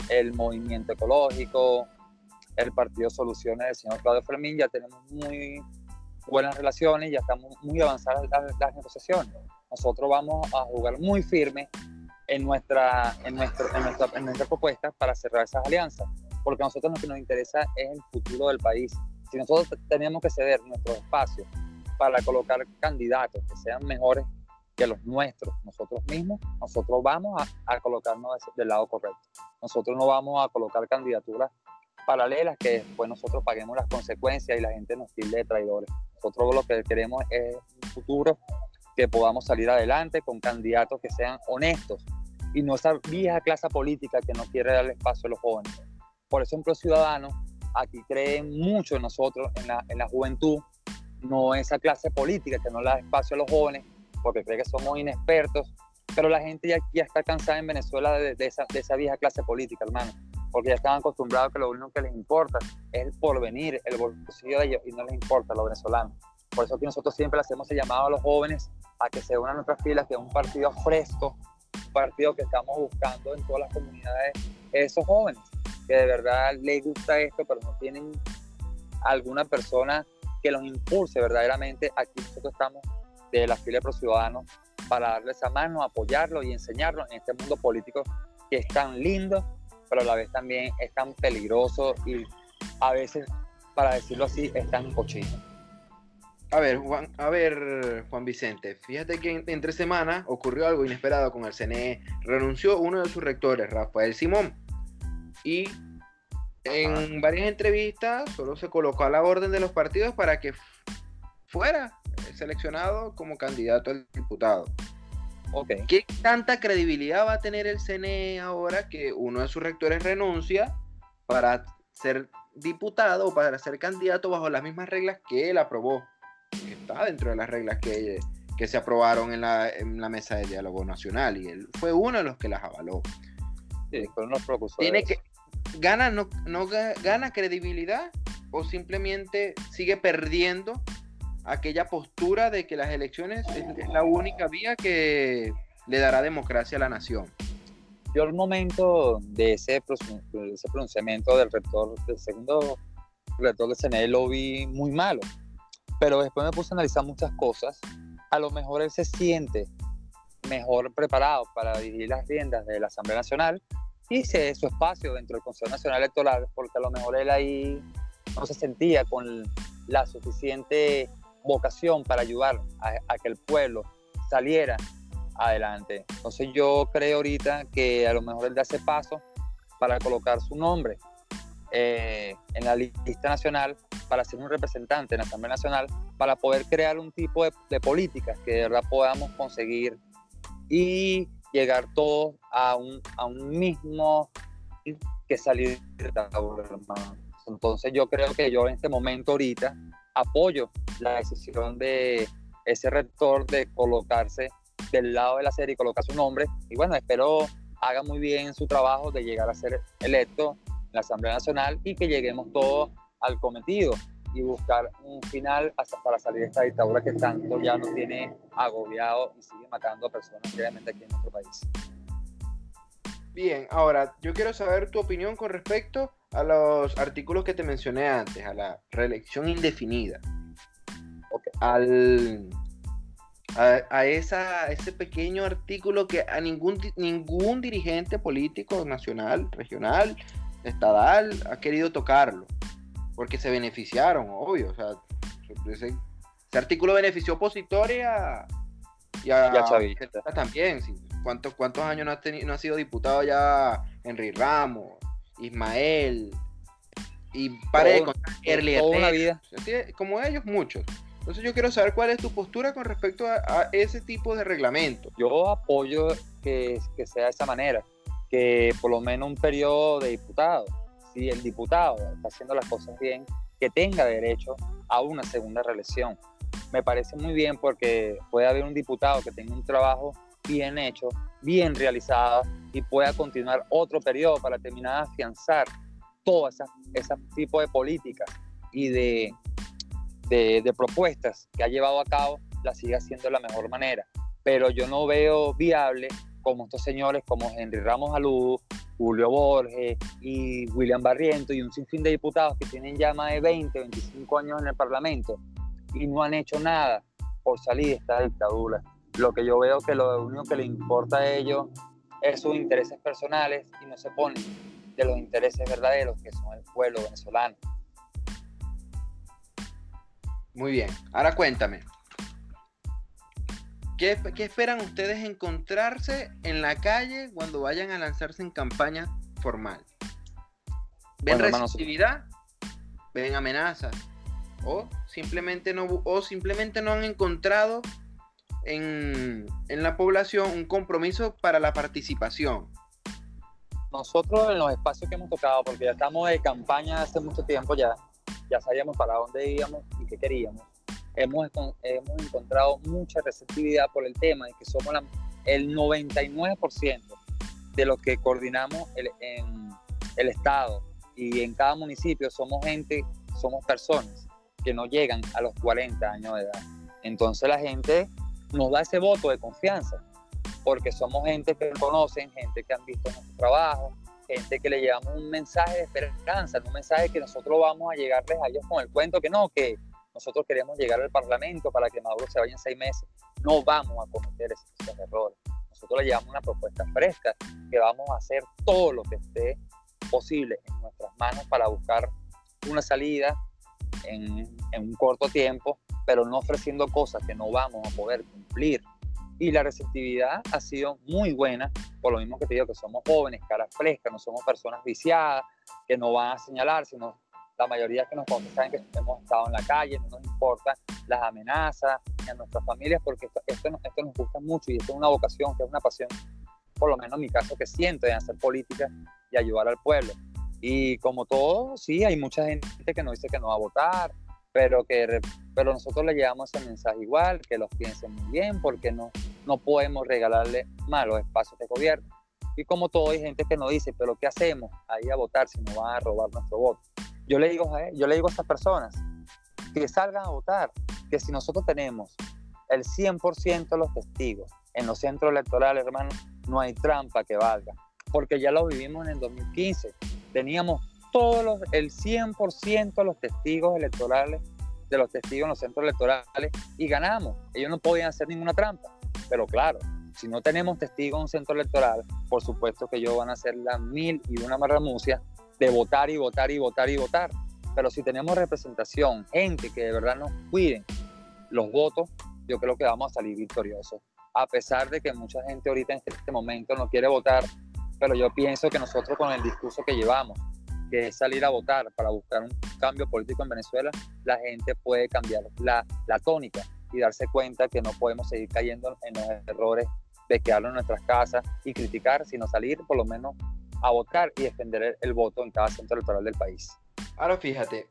el Movimiento Ecológico, el Partido Soluciones del señor Claudio Fermín, ya tenemos muy buenas relaciones, ya estamos muy avanzadas las, las negociaciones. Nosotros vamos a jugar muy firme en nuestra, en, nuestra, en nuestra propuesta para cerrar esas alianzas, porque a nosotros lo que nos interesa es el futuro del país. Si nosotros tenemos que ceder nuestro espacio para colocar candidatos que sean mejores que los nuestros, nosotros mismos, nosotros vamos a colocarnos del lado correcto. Nosotros no vamos a colocar candidaturas paralelas que después nosotros paguemos las consecuencias y la gente nos tilde de traidores. Nosotros lo que queremos es un futuro que podamos salir adelante con candidatos que sean honestos, y no esa vieja clase política que no quiere darle espacio a los jóvenes. Por eso, en Ciudadanos, aquí creen mucho en nosotros, en la, en juventud, no esa clase política que no da espacio a los jóvenes porque cree que somos inexpertos, pero la gente ya, está cansada en Venezuela de, esa, de esa vieja clase política, hermano, porque ya están acostumbrados que lo único que les importa es el porvenir, el bolsillo de ellos, y no les importa a los venezolanos. Por eso que nosotros siempre le hacemos el llamado a los jóvenes a que se unan a nuestras filas, que es un partido fresco, partido que estamos buscando en todas las comunidades, esos jóvenes que de verdad les gusta esto, pero no tienen alguna persona que los impulse verdaderamente. Aquí nosotros estamos de la fila de Pro Ciudadanos para darles esa mano, apoyarlos y enseñarlos en este mundo político que es tan lindo, pero a la vez también es tan peligroso y a veces, para decirlo así, es tan cochino. A ver, Juan, a ver, Juan Vicente, fíjate que entre semanas ocurrió algo inesperado con el CNE. Renunció uno de sus rectores, Rafael Simón. Y en varias entrevistas solo se colocó a la orden de los partidos para que fuera seleccionado como candidato al diputado. Okay. ¿Qué tanta credibilidad va a tener el CNE ahora que uno de sus rectores renuncia para ser diputado o para ser candidato bajo las mismas reglas que él aprobó? está dentro de las reglas que, que se aprobaron en la, en la, mesa de diálogo nacional y él fue uno de los que las avaló. Sí, los Tiene que, gana, no, no gana credibilidad o simplemente sigue perdiendo aquella postura de que las elecciones es la única vía que le dará democracia a la nación. Yo el momento de ese, ese pronunciamiento del rector, del segundo rector de CNE lo vi muy malo, pero después me puse a analizar muchas cosas. A lo mejor él se siente mejor preparado para dirigir las riendas de la Asamblea Nacional y se su espacio dentro del Consejo Nacional Electoral, porque a lo mejor él ahí no se sentía con la suficiente vocación para ayudar a, que el pueblo saliera adelante. Entonces yo creo ahorita que a lo mejor él da ese paso para colocar su nombre eh, en la lista nacional, para ser un representante en la Asamblea Nacional, para poder crear un tipo de, de políticas que de verdad podamos conseguir y llegar todos a un, a un mismo que salir de Entonces yo creo que yo en este momento ahorita apoyo la decisión de ese rector de colocarse del lado de la serie y colocar su nombre. Y bueno, espero haga muy bien su trabajo de llegar a ser electo en la Asamblea Nacional y que lleguemos todos al cometido y buscar un final hasta para salir de esta dictadura que tanto ya nos tiene agobiado y sigue matando a personas realmente aquí en nuestro país. Bien, ahora yo quiero saber tu opinión con respecto a los artículos que te mencioné antes, a la reelección indefinida. Al, a, esa, ese pequeño artículo que a ningún, ningún dirigente político nacional, regional, estadal ha querido tocarlo porque se beneficiaron, obvio. O sea, ese, artículo benefició opositores y a, y también. ¿Cuántos, ¿Cuántos años no ha, tenido, no ha sido diputado ya Henry Ramos, Ismael y pare con toda vida. Como ellos, muchos. Entonces yo quiero saber cuál es tu postura con respecto a, ese tipo de reglamento. Yo apoyo que, que sea de esa manera, que por lo menos un periodo de diputado si el diputado está haciendo las cosas bien, que tenga derecho a una segunda reelección. Me parece muy bien porque puede haber un diputado que tenga un trabajo bien hecho, bien realizado y pueda continuar otro periodo para terminar de afianzar todo ese tipo de políticas y de, de, propuestas que ha llevado a cabo, la siga haciendo de la mejor manera. Pero yo no veo viable como estos señores como Henry Ramos Alú, Julio Borges y William Barriento y un sinfín de diputados que tienen ya más de 20, 25 años en el Parlamento y no han hecho nada por salir de esta dictadura. Lo que yo veo que lo único que le importa a ellos es sus intereses personales y no se ponen de los intereses verdaderos que son el pueblo venezolano. Muy bien, ahora cuéntame, ¿Qué, esperan ustedes encontrarse en la calle cuando vayan a lanzarse en campaña formal? ¿Ven receptividad? ¿Ven amenazas? ¿O simplemente no, o simplemente no han encontrado en, en la población un compromiso para la participación? Nosotros en los espacios que hemos tocado, porque ya estamos de campaña hace mucho tiempo ya, ya sabíamos para dónde íbamos y qué queríamos hemos, hemos encontrado mucha receptividad por el tema de que somos el 99% de los que coordinamos en el Estado y en cada municipio somos gente, somos personas que no llegan a los 40 años de edad. Entonces la gente nos da ese voto de confianza, porque somos gente que conocen, gente que han visto nuestro trabajo, gente que le llevamos un mensaje de esperanza, un mensaje que nosotros vamos a llegarles a ellos con el cuento que no, que nosotros queremos llegar al Parlamento para que Maduro se vaya en seis meses, no vamos a cometer esos, errores. Nosotros le llevamos una propuesta fresca que vamos a hacer todo lo que esté posible en nuestras manos para buscar una salida en, en un corto tiempo, pero no ofreciendo cosas que no vamos a poder cumplir. Y la receptividad ha sido muy buena, por lo mismo que te digo que somos jóvenes, caras frescas, no somos personas viciadas, que no van a señalar, sino la mayoría que nos conocen saben que hemos estado en la calle, no nos importan las amenazas ni a nuestras familias, porque esto, esto, nos gusta mucho y esto es una vocación, que es una pasión, por lo menos en mi caso, que siento de hacer política y ayudar al pueblo. Y como todo, sí, hay mucha gente que nos dice que no va a votar, pero que pero nosotros le llevamos ese mensaje igual, que los piensen muy bien, porque no, no podemos regalarle malos espacios de gobierno Y como todo, hay gente que nos dice, pero ¿qué hacemos ahí a votar si no van a robar nuestro voto? Yo le digo a, yo le digo a estas personas que salgan a votar, que si nosotros tenemos el 100% de los testigos en los centros electorales, hermano, no hay trampa que valga, porque ya lo vivimos en el 2015. Teníamos todos los, el 100% de los testigos electorales, de los testigos en los centros electorales y ganamos. Ellos no podían hacer ninguna trampa, pero claro, si no tenemos testigos en un centro electoral, por supuesto que ellos van a hacer la mil y una marramucia de votar y votar y votar y votar. Pero si tenemos representación, gente que de verdad nos cuiden los votos, yo creo que vamos a salir victoriosos. A pesar de que mucha gente ahorita en este momento no quiere votar, pero yo pienso que nosotros con el discurso que llevamos, que es salir a votar para buscar un cambio político en Venezuela, la gente puede cambiar la, la tónica y darse cuenta que no podemos seguir cayendo en los errores de quedarnos en nuestras casas y criticar, sino salir por lo menos a votar y defender el, voto en cada centro electoral del país. Ahora fíjate,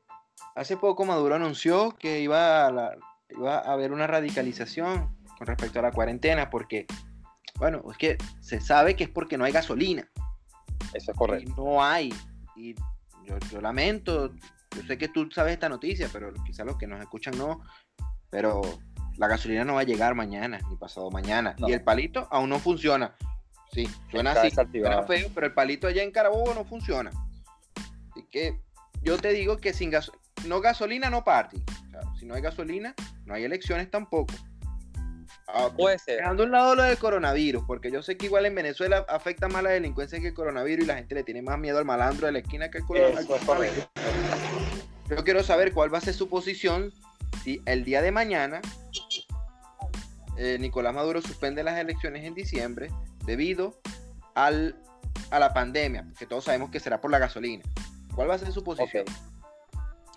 hace poco Maduro anunció que iba a, iba a haber una radicalización con respecto a la cuarentena porque, bueno, es que se sabe que es porque no hay gasolina. Eso es correcto. no hay. Y yo, yo lamento, yo sé que tú sabes esta noticia, pero quizás los que nos escuchan no, pero la gasolina no va a llegar mañana ni pasado mañana. Y el palito aún no funciona. Sí, suena así, suena feo, pero el palito allá en Carabobo no funciona. Así que yo te digo que sin gas no gasolina, no party. si no hay gasolina, no hay elecciones tampoco. Ah, Puede ser. Dejando un lado lo del coronavirus, porque yo sé que igual en Venezuela afecta más la delincuencia que el coronavirus y la gente le tiene más miedo al malandro de la esquina que al coronavirus. Yo quiero saber cuál va a ser su posición si el día de mañana eh, Nicolás Maduro suspende las elecciones en diciembre debido al, a la pandemia, que todos sabemos que será por la gasolina. ¿Cuál va a ser su posición?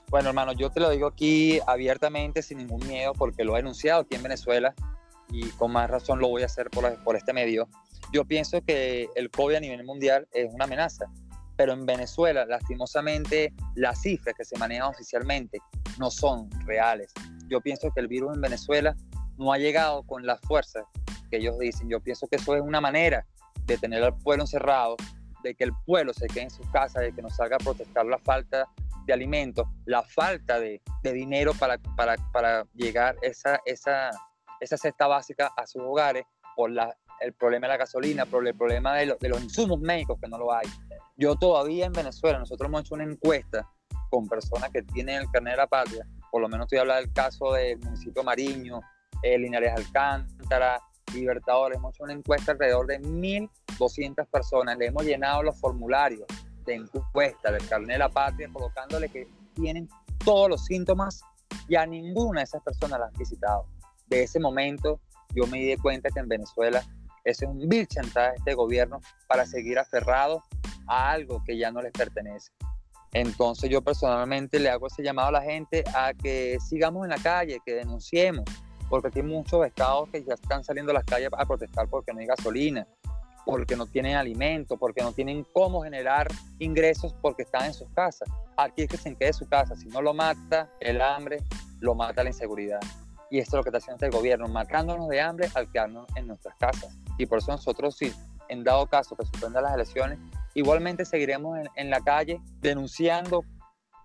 Bueno, hermano, yo te lo digo aquí abiertamente, sin ningún miedo, porque lo he anunciado aquí en Venezuela y con más razón lo voy a hacer por, por este medio. Yo pienso que el COVID a nivel mundial es una amenaza, pero en Venezuela, lastimosamente, las cifras que se manejan oficialmente no son reales. Yo pienso que el virus en Venezuela no ha llegado con la fuerza que ellos dicen. Yo pienso que eso es una manera de tener al pueblo encerrado, de que el pueblo se quede en sus casas, de que no salga a protestar la falta de alimentos, la falta de, dinero para, para, para, llegar esa, esa, esa cesta básica a sus hogares por la, el problema de la gasolina, por el problema de, de los insumos médicos que no lo hay. Yo todavía en Venezuela, nosotros hemos hecho una encuesta con personas que tienen el carnet de la patria, por lo menos estoy hablando del caso del municipio Mariño, eh, Linares Alcántara, Libertadores, hemos hecho una encuesta alrededor de 1.200 personas, le hemos llenado los formularios de encuesta del carnet de la patria, colocándole que tienen todos los síntomas y a ninguna de esas personas la han visitado. De ese momento yo me di cuenta que en Venezuela es un vil chantaje este gobierno para seguir aferrado a algo que ya no les pertenece. Entonces yo personalmente le hago ese llamado a la gente a que sigamos en la calle, que denunciemos, porque hay muchos estados que ya están saliendo a las calles a protestar porque no hay gasolina, porque no tienen alimento, porque no tienen cómo generar ingresos porque están en sus casas. Aquí es que se quede su casa, si no lo mata el hambre, lo mata la inseguridad. Y esto es lo que está haciendo el gobierno, matándonos de hambre al quedarnos en nuestras casas. Y por eso nosotros, si en dado caso que suspendan las elecciones, igualmente seguiremos en, en la calle denunciando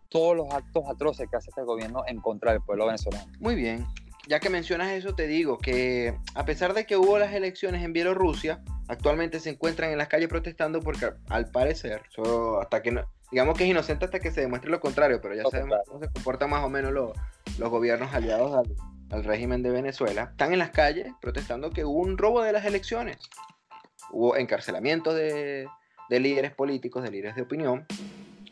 todos los actos atroces que hace este gobierno en contra del pueblo venezolano. Muy bien, ya que mencionas eso, te digo que a pesar de que hubo las elecciones en Bielorrusia, actualmente se encuentran en las calles protestando porque al parecer, hasta que no, digamos que es inocente hasta que se demuestre lo contrario, pero ya sabemos cómo se comportan más o menos los, los gobiernos aliados al, al, régimen de Venezuela, están en las calles protestando que hubo un robo de las elecciones, hubo encarcelamiento de, de líderes políticos, de líderes de opinión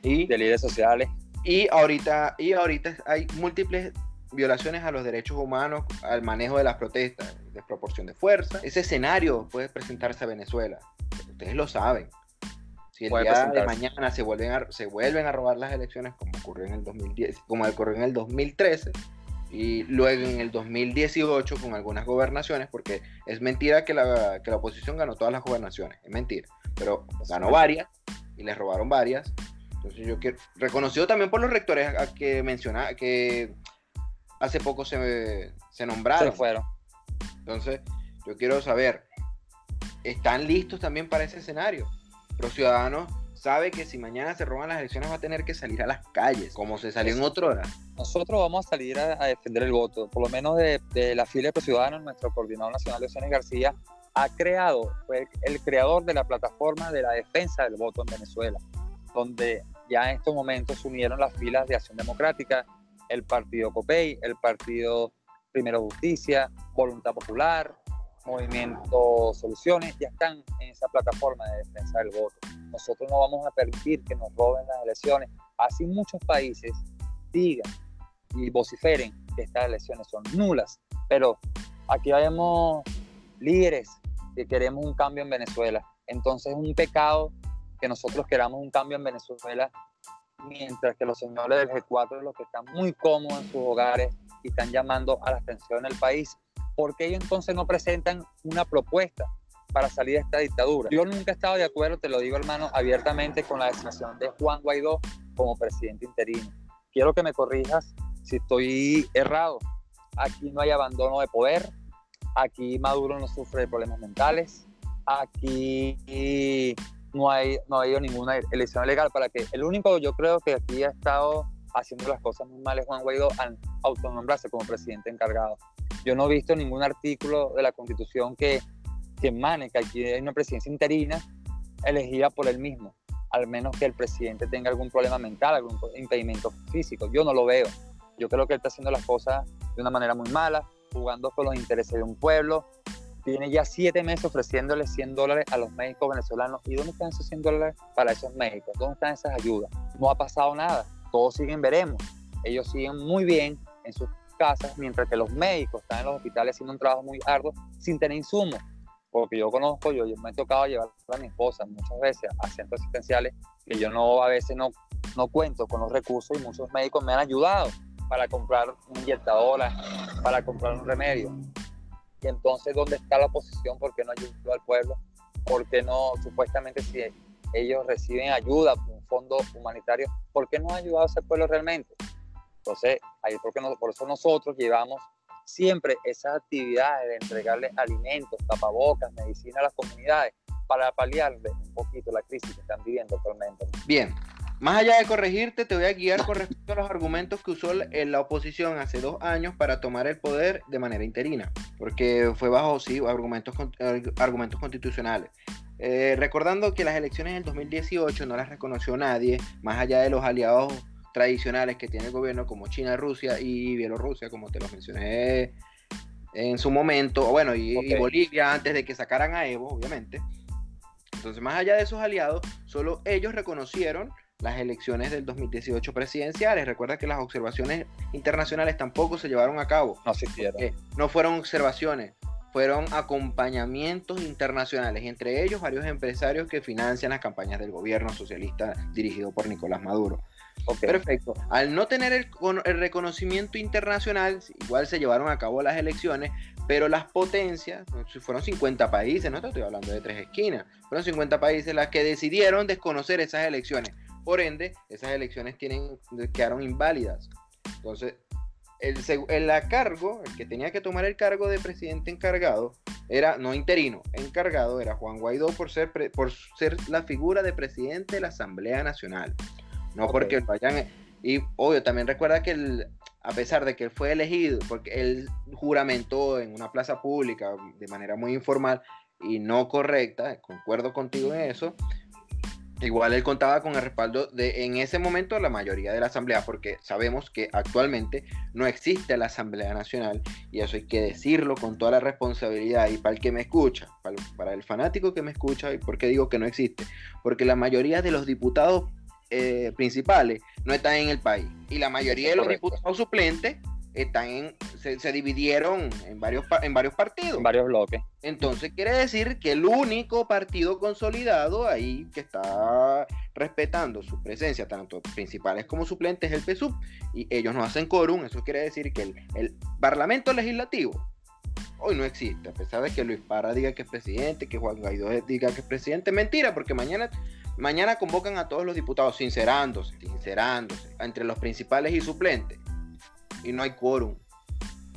y de líderes sociales. Y ahorita, y ahorita hay múltiples violaciones a los derechos humanos, al manejo de las protestas, desproporción de fuerza. Ese escenario puede presentarse a Venezuela. Ustedes lo saben. Si el día de mañana se vuelven, a, se vuelven a robar las elecciones, como ocurrió en el 2010, como ocurrió en el 2013, y luego en el 2018 con algunas gobernaciones, porque es mentira que la, que la oposición ganó todas las gobernaciones, es mentira, pero ganó varias y les robaron varias. Entonces yo quiero, reconocido también por los rectores a que menciona, que hace poco se, se nombraron. Se fueron. Entonces, yo quiero saber, están listos también para ese escenario. Los ciudadanos sabe que si mañana se roban las elecciones va a tener que salir a las calles, como se salió en otra hora. Nosotros vamos a salir a, defender el voto, por lo menos de, la fila de ciudadanos, nuestro coordinador nacional de Elecciones García ha creado, fue el creador de la plataforma de la defensa del voto en Venezuela, donde ya en estos momentos se unieron las filas de Acción Democrática, el partido COPEI, el partido Primero Justicia, Voluntad Popular, Movimiento Soluciones, ya están en esa plataforma de defensa del voto. Nosotros no vamos a permitir que nos roben las elecciones. Así muchos países digan y vociferen que estas elecciones son nulas. Pero aquí vemos líderes que queremos un cambio en Venezuela. Entonces es un pecado que nosotros queramos un cambio en Venezuela mientras que los señores del G4 los que están muy cómodos en sus hogares y están llamando a la atención del país. ¿Por qué ellos entonces no presentan una propuesta para salir de esta dictadura. Yo nunca he estado de acuerdo, te lo digo hermano, abiertamente con la designación de Juan Guaidó como presidente interino. Quiero que me corrijas si estoy errado. Aquí no hay abandono de poder, aquí Maduro no sufre de problemas mentales, aquí no hay no ha habido ninguna elección legal para que el único yo creo que aquí ha estado haciendo las cosas muy mal es Juan Guaidó al autonombrarse como presidente encargado. Yo no he visto ningún artículo de la Constitución que que emane aquí hay una presidencia interina elegida por él mismo, al menos que el presidente tenga algún problema mental, algún impedimento físico. Yo no lo veo. Yo creo que él está haciendo las cosas de una manera muy mala, jugando con los intereses de un pueblo. Tiene ya siete meses ofreciéndole 100 dólares a los médicos venezolanos. ¿Y dónde están esos 100 dólares para esos médicos? ¿Dónde están esas ayudas? No ha pasado nada. Todos siguen veremos. Ellos siguen muy bien en sus casas, mientras que los médicos están en los hospitales haciendo un trabajo muy arduo sin tener insumos porque yo conozco, yo, me he tocado llevar a mi esposa muchas veces a centros asistenciales que yo no a veces no, no cuento con los recursos y muchos médicos me han ayudado para comprar una inyectadora, para comprar un remedio. Y entonces, ¿dónde está la oposición? ¿Por qué no ayudó al pueblo? ¿Por qué no, supuestamente, si ellos reciben ayuda, un fondo humanitario, ¿por qué no ha ayudado a ese pueblo realmente? Entonces, ahí porque por eso nosotros llevamos siempre esas actividades de entregarle alimentos, tapabocas, medicina a las comunidades para paliarle un poquito la crisis que están viviendo actualmente. Bien, más allá de corregirte, te voy a guiar con respecto a los argumentos que usó la oposición hace dos años para tomar el poder de manera interina, porque fue bajo, sí, argumentos, argumentos constitucionales. Eh, recordando que las elecciones del 2018 no las reconoció nadie, más allá de los aliados tradicionales que tiene el gobierno como China, Rusia y Bielorrusia, como te lo mencioné en su momento, bueno, y, Bolivia antes de que sacaran a Evo, obviamente. Entonces, más allá de esos aliados, solo ellos reconocieron las elecciones del 2018 presidenciales. Recuerda que las observaciones internacionales tampoco se llevaron a cabo. No se No fueron observaciones, fueron acompañamientos internacionales, entre ellos varios empresarios que financian las campañas del gobierno socialista dirigido por Nicolás Maduro. Perfecto. Al no tener el, reconocimiento internacional, igual se llevaron a cabo las elecciones, pero las potencias, fueron 50 países, no estoy hablando de tres esquinas, fueron 50 países las que decidieron desconocer esas elecciones. Por ende, esas elecciones tienen, quedaron inválidas. Entonces, el, el cargo, el que tenía que tomar el cargo de presidente encargado, era no interino, encargado era Juan Guaidó por ser, por ser la figura de presidente de la Asamblea Nacional. No porque vayan. Y obvio, también recuerda que él, a pesar de que él fue elegido, porque él juramentó en una plaza pública de manera muy informal y no correcta, concuerdo contigo en eso, igual él contaba con el respaldo de en ese momento la mayoría de la Asamblea, porque sabemos que actualmente no existe la Asamblea Nacional y eso hay que decirlo con toda la responsabilidad y para el que me escucha, para, para el fanático que me escucha, y por qué digo que no existe, porque la mayoría de los diputados eh, principales no están en el país. Y la mayoría de los diputados suplentes están en, se, dividieron en varios, en varios partidos. En varios bloques. Entonces quiere decir que el único partido consolidado ahí que está respetando su presencia, tanto principales como suplentes, es el PSUV. Y ellos no hacen quórum. Eso quiere decir que el, el Parlamento Legislativo hoy no existe. A pesar de que Luis Parra diga que es presidente, que Juan Guaidó diga que es presidente. Mentira, porque mañana Mañana convocan a todos los diputados, sincerándose, sincerándose, entre los principales y suplentes. Y no hay quórum.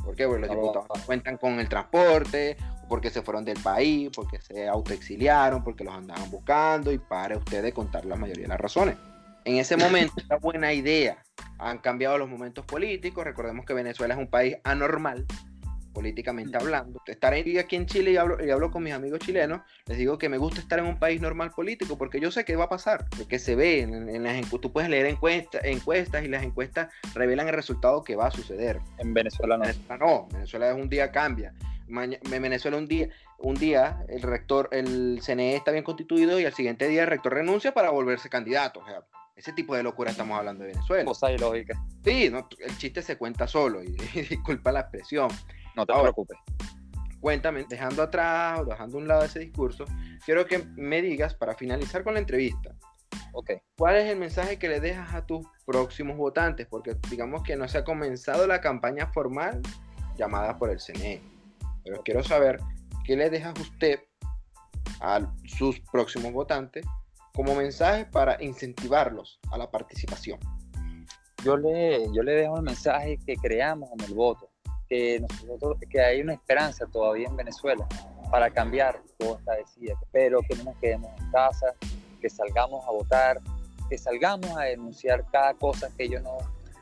¿Por qué? Porque los diputados cuentan con el transporte, porque se fueron del país, porque se autoexiliaron, porque los andaban buscando y para usted de contar la mayoría de las razones. En ese [laughs] momento era buena idea. Han cambiado los momentos políticos. Recordemos que Venezuela es un país anormal, políticamente hablando. Estar aquí en Chile y hablo, y hablo con mis amigos chilenos, les digo que me gusta estar en un país normal político porque yo sé qué va a pasar, que se ve en, en las tú puedes leer encuestas, encuestas y las encuestas revelan el resultado que va a suceder. En Venezuela no. Venezuela no, Venezuela es un día cambia. en Venezuela un día, un día el rector, el CNE está bien constituido y al siguiente día el rector renuncia para volverse candidato. O sea, ese tipo de locura estamos hablando de Venezuela. Cosa ilógica. Sí, no, el chiste se cuenta solo y, [laughs] disculpa la expresión. No te preocupes. Cuéntame, dejando atrás o dejando a un lado ese discurso, quiero que me digas para finalizar con la entrevista. Ok. ¿Cuál es el mensaje que le dejas a tus próximos votantes? Porque digamos que no se ha comenzado la campaña formal llamada por el CNE. Pero quiero saber qué le dejas usted a sus próximos votantes como mensaje para incentivarlos a la participación? Yo le, yo le dejo el mensaje que creamos en el voto, que, nosotros, que hay una esperanza todavía en Venezuela para cambiar toda esta decía, pero que no nos quedemos en casa, que salgamos a votar, que salgamos a denunciar cada cosa que ellos no,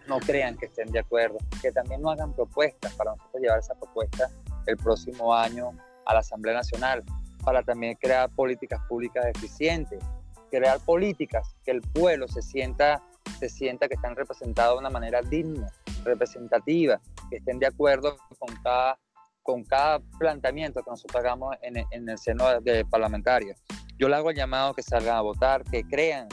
no crean que estén de acuerdo, que también no hagan propuestas. Para nosotros llevar esa propuesta el próximo año a la Asamblea Nacional, para también crear políticas públicas eficientes, crear políticas que el pueblo se sienta, se sienta que están representados de una manera digna, representativa, que estén de acuerdo con cada, con cada planteamiento que nosotros hagamos en, en el seno de parlamentarios. Yo le hago el llamado que salgan a votar, que crean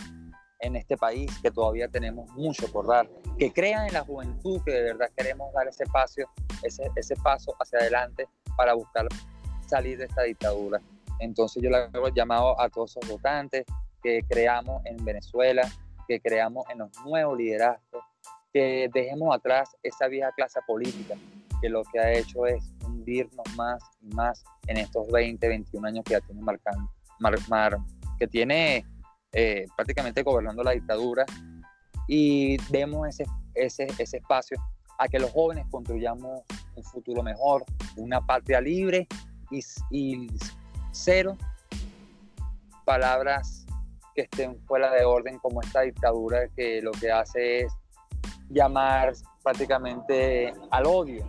en este país, que todavía tenemos mucho por dar, que crean en la juventud, que de verdad queremos dar ese paso, ese, ese paso hacia adelante para buscar salir de esta dictadura. Entonces yo le hago el llamado a todos esos votantes, que creamos en Venezuela, que creamos en los nuevos liderazgos, que dejemos atrás esa vieja clase política que lo que ha hecho es hundirnos más y más en estos 20, 21 años que ya tiene marcando, mar, que tiene eh, prácticamente gobernando la dictadura. Y demos ese, ese, ese espacio a que los jóvenes construyamos un futuro mejor, una patria libre y, y cero palabras que estén fuera de orden como esta dictadura que lo que hace es llamar prácticamente al odio,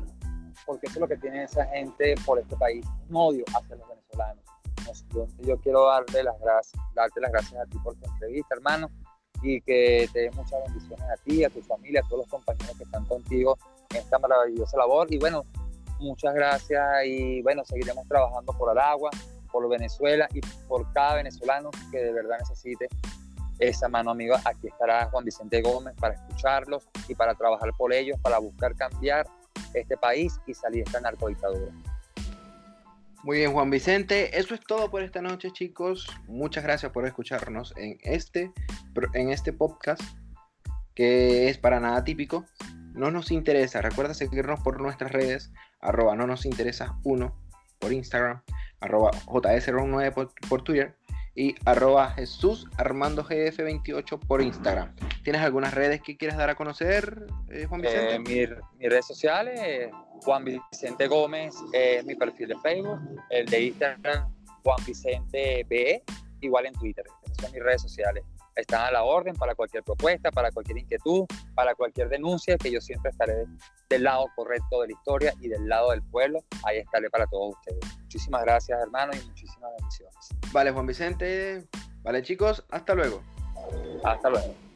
porque eso es lo que tiene esa gente por este país, un odio hacia los venezolanos. Yo, quiero darte las, gracias, darte las gracias a ti por tu entrevista, hermano, y que te dé muchas bendiciones a ti, a tu familia, a todos los compañeros que están contigo en esta maravillosa labor. Y bueno, muchas gracias y bueno, seguiremos trabajando por Aragua, por Venezuela y por cada venezolano que de verdad necesite esa mano amiga. Aquí estará Juan Vicente Gómez para escucharlos y para trabajar por ellos, para buscar cambiar este país y salir de esta narcodictadura. Muy bien, Juan Vicente. Eso es todo por esta noche, chicos. Muchas gracias por escucharnos en este, en este podcast que es para nada típico. No nos interesa. Recuerda seguirnos por nuestras redes, arroba no nos interesa uno por Instagram, arroba JS9 por, Twitter y arroba Jesús Armando GF28 por Instagram. ¿Tienes algunas redes que quieras dar a conocer, eh, Juan Vicente? Eh, mis redes sociales, Juan Vicente Gómez es mi perfil de Facebook, el de Instagram, Juan Vicente BE, igual en Twitter. Esas son mis redes sociales están a la orden para cualquier propuesta, para cualquier inquietud, para cualquier denuncia, que yo siempre estaré del lado correcto de la historia y del lado del pueblo. Ahí estaré para todos ustedes. Muchísimas gracias, hermano, y muchísimas bendiciones. Vale, Juan Vicente. Vale, chicos, hasta luego. Hasta luego.